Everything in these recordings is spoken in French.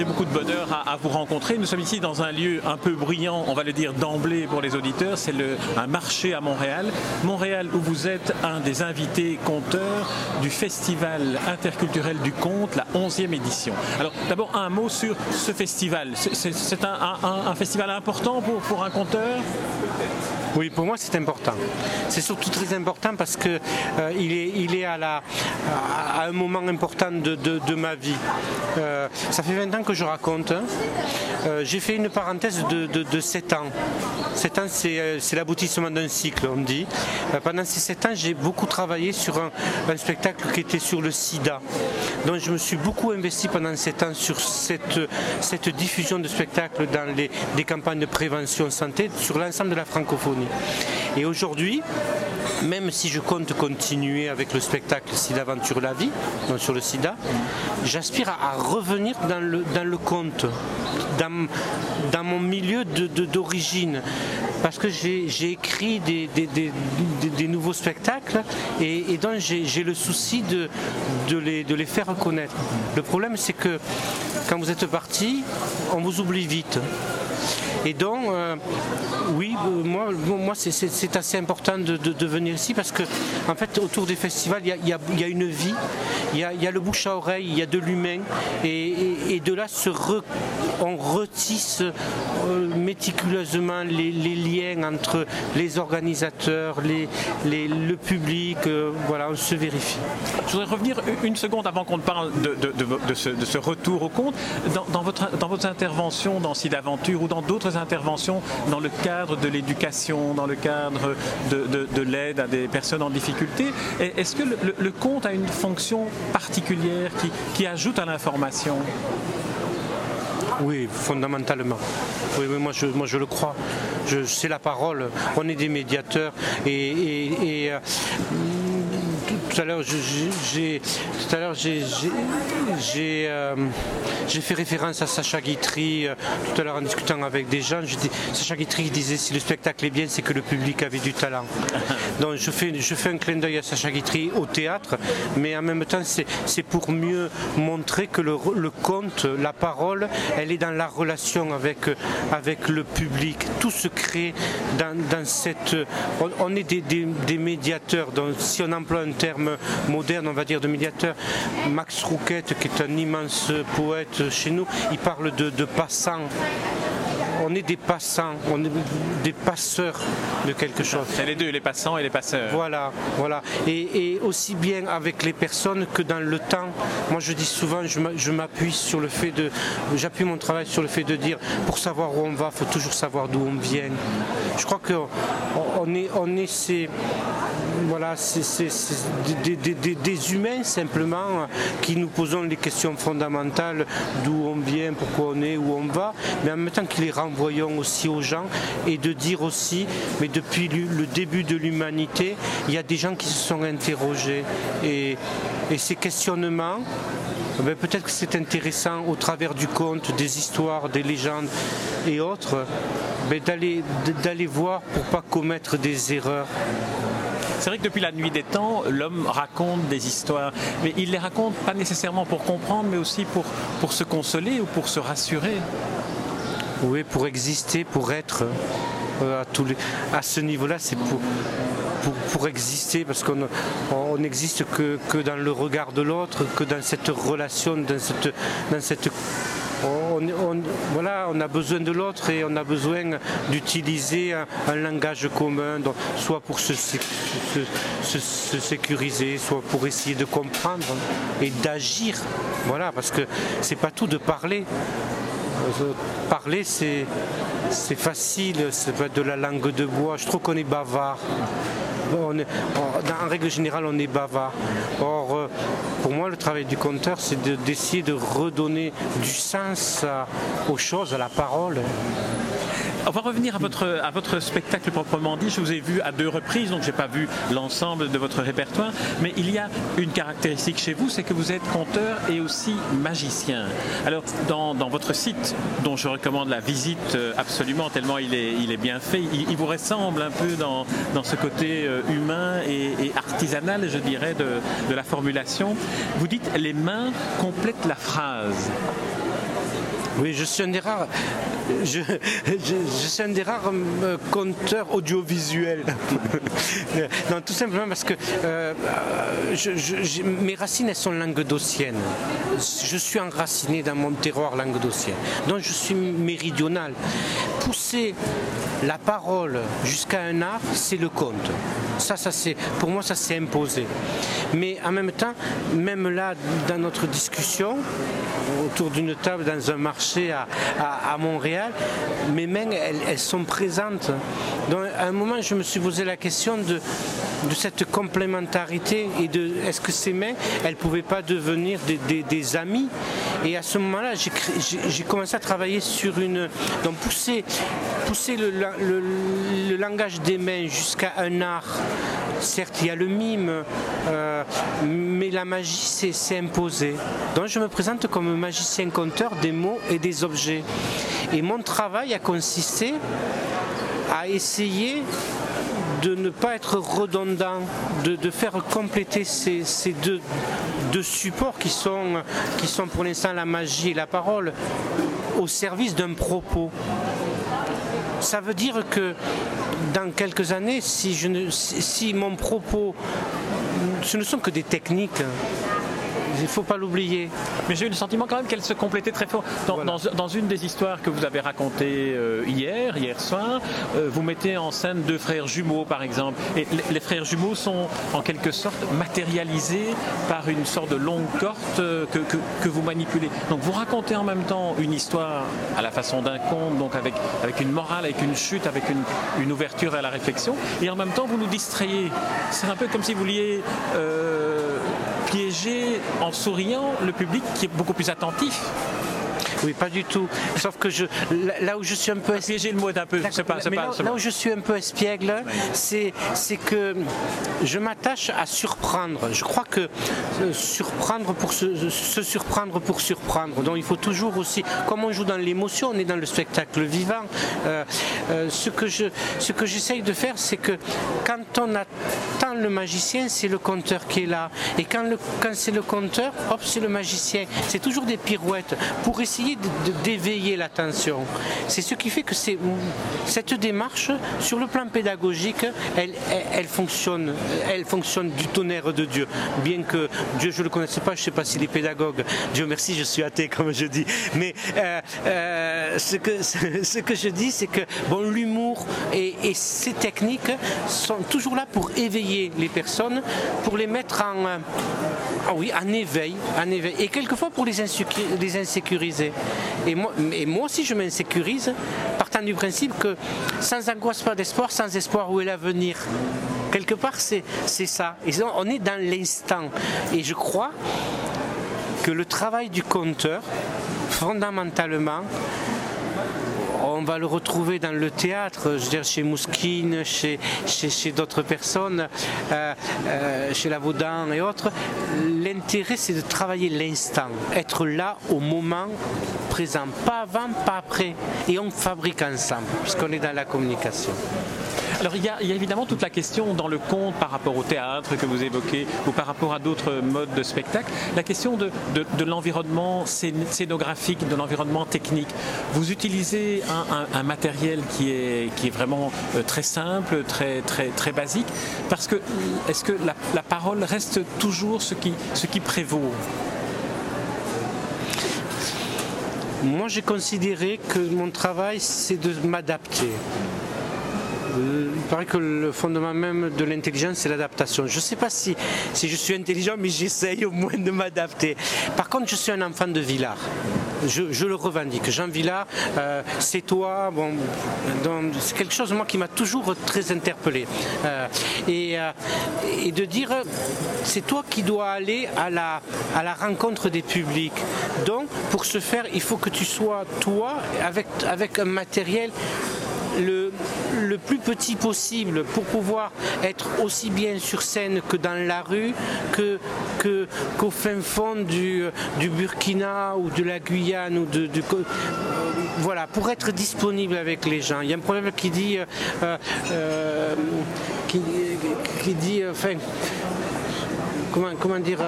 j'ai beaucoup de bonheur à, vous rencontrer. Nous sommes ici dans un lieu un peu bruyant, on va le dire d'emblée pour les auditeurs, c'est un marché à Montréal. Montréal où vous êtes un des invités compteurs du Festival interculturel du conte, la 11e édition. Alors d'abord un mot sur ce festival. C'est un, festival important pour, pour un conteur? Oui, pour moi c'est important. C'est surtout très important parce que euh, il, est, à, un moment important de, ma vie. Euh, ça fait 20 ans que je raconte. Hein. Euh, j'ai fait une parenthèse de, de, 7 ans. 7 ans, c'est l'aboutissement d'un cycle, on dit. pendant ces 7 ans, j'ai beaucoup travaillé sur un, spectacle qui était sur le sida. Donc je me suis beaucoup investi pendant 7 ans sur cette, cette diffusion de spectacles dans les, des campagnes de prévention santé sur l'ensemble de la francophonie. Et aujourd'hui, même si je compte continuer avec le spectacle Sida Aventure la vie, sur le sida, j'aspire à, revenir dans le, dans le conte, dans, dans mon milieu d'origine. parce que j'ai écrit des, des, nouveaux spectacles et, donc j'ai le souci de, de, les, de les faire reconnaître. Le problème, c'est que quand vous êtes parti, on vous oublie vite. Et donc, euh, oui, euh, moi, moi c'est assez important de, venir ici parce que, en fait, autour des festivals, il y a, une vie, il y a, le bouche à oreille, il y a de l'humain, et, de là, on retisse euh, méticuleusement les, liens entre les organisateurs, le public, voilà, on se vérifie. Je voudrais revenir une seconde avant qu'on parle de, ce, retour au compte. Dans, votre, intervention dans Site Aventure ou dans d'autres interventions dans le cadre de l'éducation, dans le cadre de, l'aide à des personnes en difficulté. Est-ce que le, compte a une fonction particulière qui, ajoute à l'information? Oui, fondamentalement. Oui, moi, je, moi je le crois. C'est la parole. On est des médiateurs et, euh, tout à l'heure, j'ai, tout à l'heure, j'ai, euh, j'ai, fait référence à Sacha Guitry euh, tout à l'heure en discutant avec des gens. Sacha Guitry disait si le spectacle est bien, c'est que le public avait du talent. Donc je fais, je fais un clin d'œil à Sacha Guitry au théâtre, mais en même temps, c'est, pour mieux montrer que le, conte, la parole, elle est dans la relation avec, avec le public. Tout se crée dans, cette. On, est des, des médiateurs. Donc si on emploie un terme moderne, on va dire, de médiateur. Max Rouquette, qui est un immense poète chez nous, il parle de, de passants on est des passants, on est des passeurs de quelque chose. C'est les deux, les passants et les passeurs. Voilà, voilà. Et, aussi bien avec les personnes que dans le temps. Moi, je dis souvent, je m'appuie sur le fait de, j'appuie mon travail sur le fait de dire, pour savoir où on va, il faut toujours savoir d'où on vient. Je crois que on est, on est ces, voilà, c'est des, humains simplement qui nous posons les questions fondamentales d'où on vient, pourquoi on est, où on va, mais en même temps qu'ils les renvoyons aussi aux gens et de dire aussi, mais depuis le début de l'humanité, il y a des gens qui se sont interrogés et, ces questionnements, ben, peut-être que c'est intéressant au travers du conte, des histoires, des légendes et autres, ben, d'aller voir pour pas commettre des erreurs. C'est vrai que depuis la nuit des temps, l'homme raconte des histoires, mais il les raconte pas nécessairement pour comprendre, mais aussi pour, pour se consoler ou pour se rassurer. Oui, pour exister, pour être. Euh, à, à ce niveau-là, c'est pour, pour, exister, parce qu'on n'existe que, que, dans le regard de l'autre, que dans cette relation, dans cette, dans cette on, a besoin de l'autre et on a besoin d'utiliser un, langage commun, soit pour se, sécuriser, soit pour essayer de comprendre et d'agir. Voilà, parce que c'est pas tout de parler. Parler, c'est facile, c'est de la langue de bois. Je trouve qu'on est bavard en règle générale, on est bavard. Or, euh, pour moi, le travail du conteur, c'est d'essayer de, redonner du sens aux choses, à la parole. On va revenir à votre, spectacle proprement dit. Je vous ai vu à deux reprises, donc je n'ai pas vu l'ensemble de votre répertoire. Mais il y a une caractéristique chez vous, c'est que vous êtes conteur et aussi magicien. Alors, dans, votre site, dont je recommande la visite euh, absolument, tellement il est, bien fait, il, vous ressemble un peu dans, ce côté euh, humain et, artisanal, je dirais, de la formulation. Vous dites les mains complètent la phrase. Oui, je suis un des rares, je, suis un des rares euh, conteurs audiovisuels. non, tout simplement parce que euh, mes racines elles sont languedociennes. Je suis enraciné dans mon terroir languedocien. Donc je suis méridional. Pousser la parole jusqu'à un art, c'est le conte. Ça, ça pour moi, ça s'est imposé. Mais en même temps, même là, dans notre discussion, autour d'une table dans un marché à, Montréal, mes mains, elles, sont présentes. Donc, à un moment, je me suis posé la question de, de cette complémentarité et de est-ce que ces mains, elles ne pouvaient pas devenir des, amis Et à ce moment-là, j'ai commencé à travailler sur une. Donc, pousser, pousser le, langage des mains jusqu'à un art certes, il y a le mime, euh, mais la magie s'est imposée. Donc je me présente comme magicien conteur des mots et des objets. Et mon travail a consisté à essayer de ne pas être redondant, de, faire compléter ces, deux, supports qui sont, pour l'instant la magie et la parole au service d'un propos. Ça veut dire que dans quelques années, si mon propos, ce ne sont que des techniques, il ne faut pas l'oublier. Mais j'ai eu le sentiment quand même qu'elle se complétait très fort. Dans, une des histoires que vous avez racontées euh, hier, hier soir, euh, vous mettez en scène deux frères jumeaux par exemple. Et les, frères jumeaux sont en quelque sorte matérialisés par une sorte de longue corde euh, que, vous manipulez. Donc vous racontez en même temps une histoire à la façon d'un conte, donc avec, avec une morale, avec une chute, avec une, une ouverture à la réflexion. Et en même temps vous nous distrayez. C'est un peu comme si vous vouliez piéger en souriant le public qui est beaucoup plus attentif. Oui, pas du tout. Sauf que je, là où je suis un peu piégé le mot d'un peu. Pas, là, où je suis un peu espiègle, c'est c'est que je m'attache à surprendre. Je crois que euh, surprendre pour se, surprendre pour surprendre. Donc il faut toujours aussi, comme on joue dans l'émotion, on est dans le spectacle vivant. Euh, euh, ce que je ce que j'essaye de faire, c'est que quand on attend le magicien, c'est le conteur qui est là. Et quand c'est le conteur, hop, c'est le magicien. C'est toujours des pirouettes pour essayer d'éveiller l'attention. C'est ce qui fait que cette démarche, sur le plan pédagogique, elle, fonctionne, elle fonctionne du tonnerre de Dieu. Bien que Dieu, je ne le connaissais pas, je ne sais pas s'il est pédagogue. Dieu merci, je suis athée, comme je dis. Mais euh, euh, ce, que, ce que je dis, c'est que bon, l'humour et, ces techniques sont toujours là pour éveiller les personnes, pour les mettre en, ah oui, en éveil, en éveil, et quelquefois pour les, insécuriser. Et moi, moi aussi, je m'insécurise, partant du principe que sans angoisse, pas d'espoir, sans espoir, où est l'avenir Quelque part, c'est ça. On est dans l'instant. Et je crois que le travail du conteur, fondamentalement, on va le retrouver dans le théâtre, je veux dire chez Mouskine, chez, chez, d'autres personnes, euh, euh, chez Lavaudan et autres. L'intérêt, c'est de travailler l'instant, être là au moment présent, pas avant, pas après. Et on fabrique ensemble, puisqu'on est dans la communication. Alors il y, a, évidemment toute la question dans le conte par rapport au théâtre que vous évoquez ou par rapport à d'autres modes de spectacle, la question de, l'environnement scénographique, de l'environnement technique. Vous utilisez un, matériel qui est, qui est vraiment euh, très simple, très, très, très basique, parce que est-ce que la, parole reste toujours ce qui, ce qui prévaut? Moi, j'ai considéré que mon travail, c'est de m'adapter. Il paraît que le fondement même de l'intelligence, c'est l'adaptation. Je ne sais pas si, si je suis intelligent, mais j'essaye au moins de m'adapter. Par contre, je suis un enfant de Villars. Je, le revendique. Jean Villard, euh, c'est toi. Bon, c'est quelque chose moi qui m'a toujours très interpellé. Euh, et, euh, et, de dire, c'est toi qui dois aller à la, à la rencontre des publics. Donc, pour ce faire, il faut que tu sois toi avec, avec un matériel le, le plus petit possible pour pouvoir être aussi bien sur scène que dans la rue, que, qu'au fin fond du, Burkina ou de la Guyane ou de, voilà, pour être disponible avec les gens. Il y a un problème qui dit, euh, euh, qui, dit, enfin, comment, comment dire,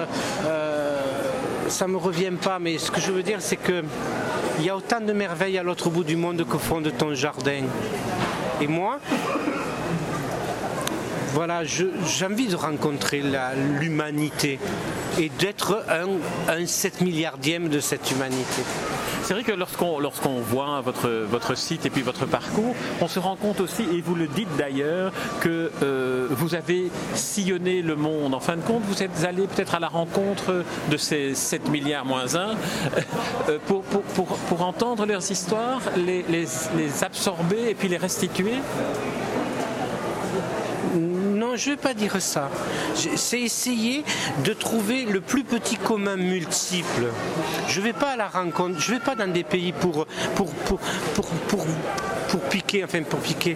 euh, ça me revient pas, mais ce que je veux dire, c'est que il y a autant de merveilles à l'autre bout du monde qu'au fond de ton jardin. Et moi, voilà, j'ai envie de rencontrer l'humanité et d'être un, un 7 milliardième de cette humanité. C'est vrai que lorsqu'on lorsqu'on voit votre, votre site et puis votre parcours, on se rend compte aussi, et vous le dites d'ailleurs, que euh, vous avez sillonné le monde. En fin de compte, vous êtes allé peut-être à la rencontre de ces 7 milliards moins 1 euh, pour, pour, pour, pour, entendre leurs histoires, les, les, les absorber et puis les restituer je ne vais pas dire ça. C'est essayer de trouver le plus petit commun multiple. Je ne vais pas à la rencontre, je ne vais pas dans des pays pour, pour, pour, pour, pour pour piquer, enfin pour piquer.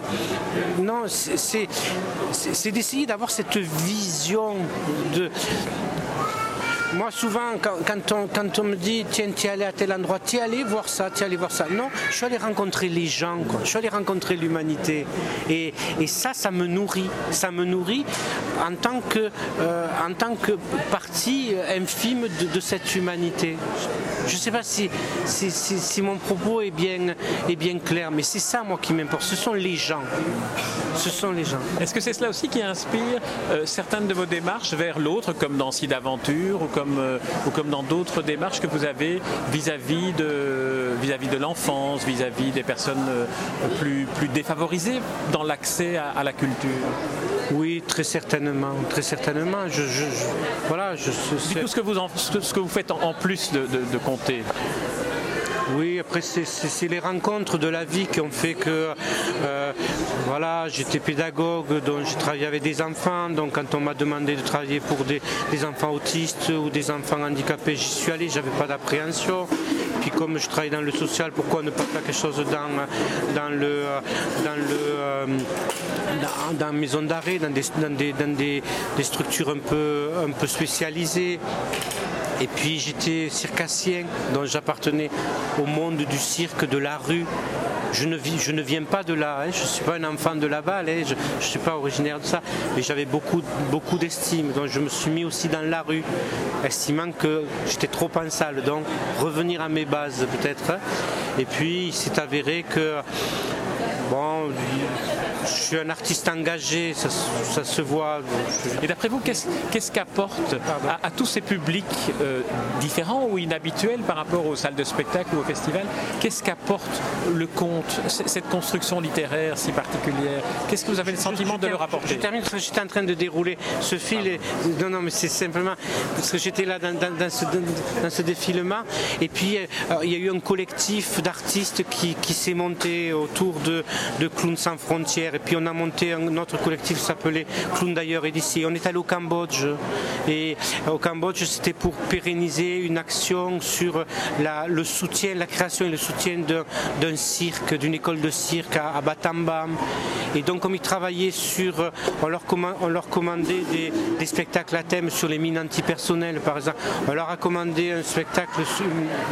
Non, c'est d'essayer d'avoir cette vision de, moi, souvent, quand, on, me dit, tiens, tu es allé à tel endroit, tu es allé voir ça, tu es allé voir ça. Non, je suis allé rencontrer les gens, quoi. je suis allé rencontrer l'humanité. Et, ça, ça me nourrit. Ça me nourrit en tant que, euh, en tant que partie infime de, cette humanité. Je ne sais pas si, si, si, si, mon propos est bien, est bien clair, mais c'est ça, moi, qui m'importe. Ce sont les gens. Ce sont les gens. Est-ce que c'est cela aussi qui inspire euh, certaines de vos démarches vers l'autre, comme dans Site d'aventure euh, ou comme dans d'autres démarches que vous avez vis-à-vis de, vis-à-vis de l'enfance, vis-à-vis des personnes euh, plus, plus défavorisées dans l'accès à, à la culture? Oui, très certainement, très certainement. Je, je, je voilà, je, ce, que vous en, ce que vous faites en, en plus de, de, de compter. Oui, après c'est les rencontres de la vie qui ont fait que euh, voilà, j'étais pédagogue, donc j'ai travaillé avec des enfants, donc quand on m'a demandé de travailler pour des, enfants autistes ou des enfants handicapés, j'y suis allé, j'avais pas d'appréhension. Puis comme je travaille dans le social, pourquoi ne pas faire quelque chose dans, dans le dans le euh, dans, maison d'arrêt, dans, des, dans, des, dans des structures un peu un peu spécialisées? Et puis j'étais circassien, donc j'appartenais au monde du cirque, de la rue. Je ne, viens pas de là, hein. je ne suis pas un enfant de là-bas, hein. je ne suis pas originaire de ça, mais j'avais beaucoup, beaucoup d'estime, donc je me suis mis aussi dans la rue, estimant que j'étais trop en salle, donc revenir à mes bases peut-être. Et puis il s'est avéré que, bon, je suis un artiste engagé, ça, ça se voit. Et d'après vous, qu'est-ce qu qu'apporte à, à, tous ces publics euh, différents ou inhabituels par rapport aux salles de spectacle ou au festival Qu'est-ce qu'apporte le conte, cette construction littéraire si particulière? Qu'est-ce que vous avez le sentiment je, je de leur apporter Je termine parce que j'étais en train de dérouler ce fil. Et, non, non, mais c'est simplement parce que j'étais là dans, dans, dans, ce, dans, ce, défilement. Et puis, euh, il y a eu un collectif d'artistes qui, qui s'est monté autour de, de Clowns sans frontières et puis on a monté un autre collectif qui s'appelait Clown d'ailleurs et d'ici. On est allé au Cambodge et au Cambodge c'était pour pérenniser une action sur la, le soutien, la création et le soutien d'un cirque, d'une école de cirque à, Batambam. Et donc comme ils travaillaient sur, on leur, on leur commandait des, spectacles à thème sur les mines antipersonnelles par exemple. On leur a commandé un spectacle,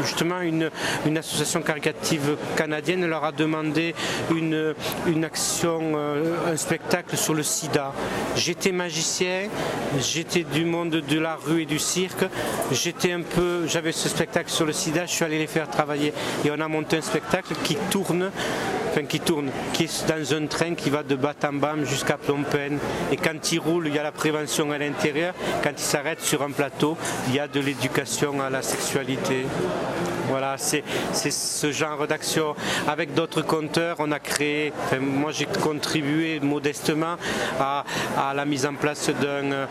justement une, une association caricative canadienne leur a demandé une, une action euh, un spectacle sur le sida. J'étais magicien, j'étais du monde de la rue et du cirque, j'étais un peu, j'avais ce spectacle sur le sida, je suis allé les faire travailler et on a monté un spectacle qui tourne enfin qui tourne, qui est dans un train qui va de Batambam jusqu'à Phnom Penh. Et quand il roule, il y a la prévention à l'intérieur. Quand il s'arrête sur un plateau, il y a de l'éducation à la sexualité. Voilà, c'est ce genre d'action. Avec d'autres compteurs, on a créé, moi j'ai contribué modestement à, la mise en place d'un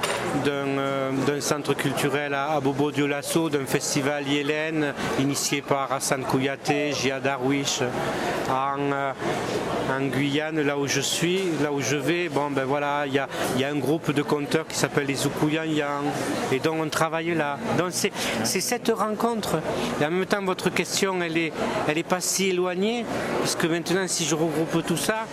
euh, centre culturel à, Bobo Dioulasso, d'un festival Yélène, initié par Hassan Kouyaté, Jia Darwish, en, euh, en, Guyane, là où je suis, là où je vais. Bon, ben voilà, il y a, un groupe de compteurs qui s'appelle les Zoukouyan et donc on travaille là. Donc c'est cette rencontre. En même temps, votre question, elle est, elle est pas si éloignée, parce que maintenant, si je regroupe tout ça,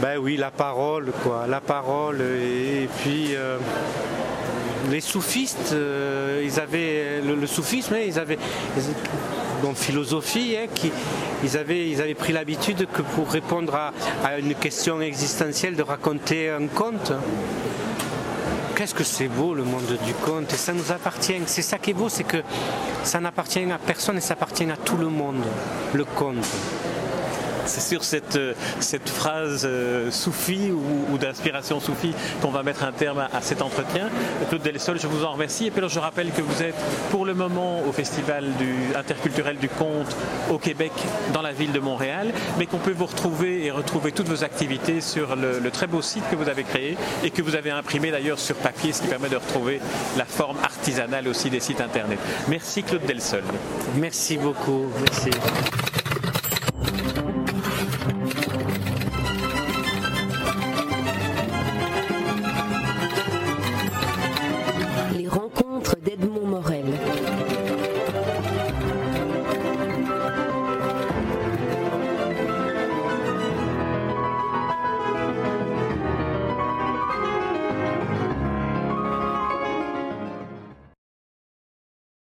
ben oui, la parole, quoi, la parole, et, puis. Euh, les soufistes, euh, ils avaient le, soufisme, ils avaient bon, philosophie, hein, qui, ils, avaient, ils avaient pris l'habitude que pour répondre à, une question existentielle de raconter un conte. Qu'est-ce que c'est beau le monde du conte et ça nous appartient. C'est ça qui est beau, c'est que ça n'appartient à personne et ça appartient à tout le monde, le conte. C'est sur cette, euh, phrase euh, soufie ou, d'inspiration soufie qu'on va mettre un terme à, cet entretien. Claude Delsol, je vous en remercie. Et puis je rappelle que vous êtes pour le moment au Festival interculturel du conte au Québec, dans la ville de Montréal, mais qu'on peut vous retrouver et retrouver toutes vos activités sur le, le, très beau site que vous avez créé et que vous avez imprimé d'ailleurs sur papier, ce qui permet de retrouver la forme artisanale aussi des sites internet. Merci Claude Delsol. Merci beaucoup. Merci.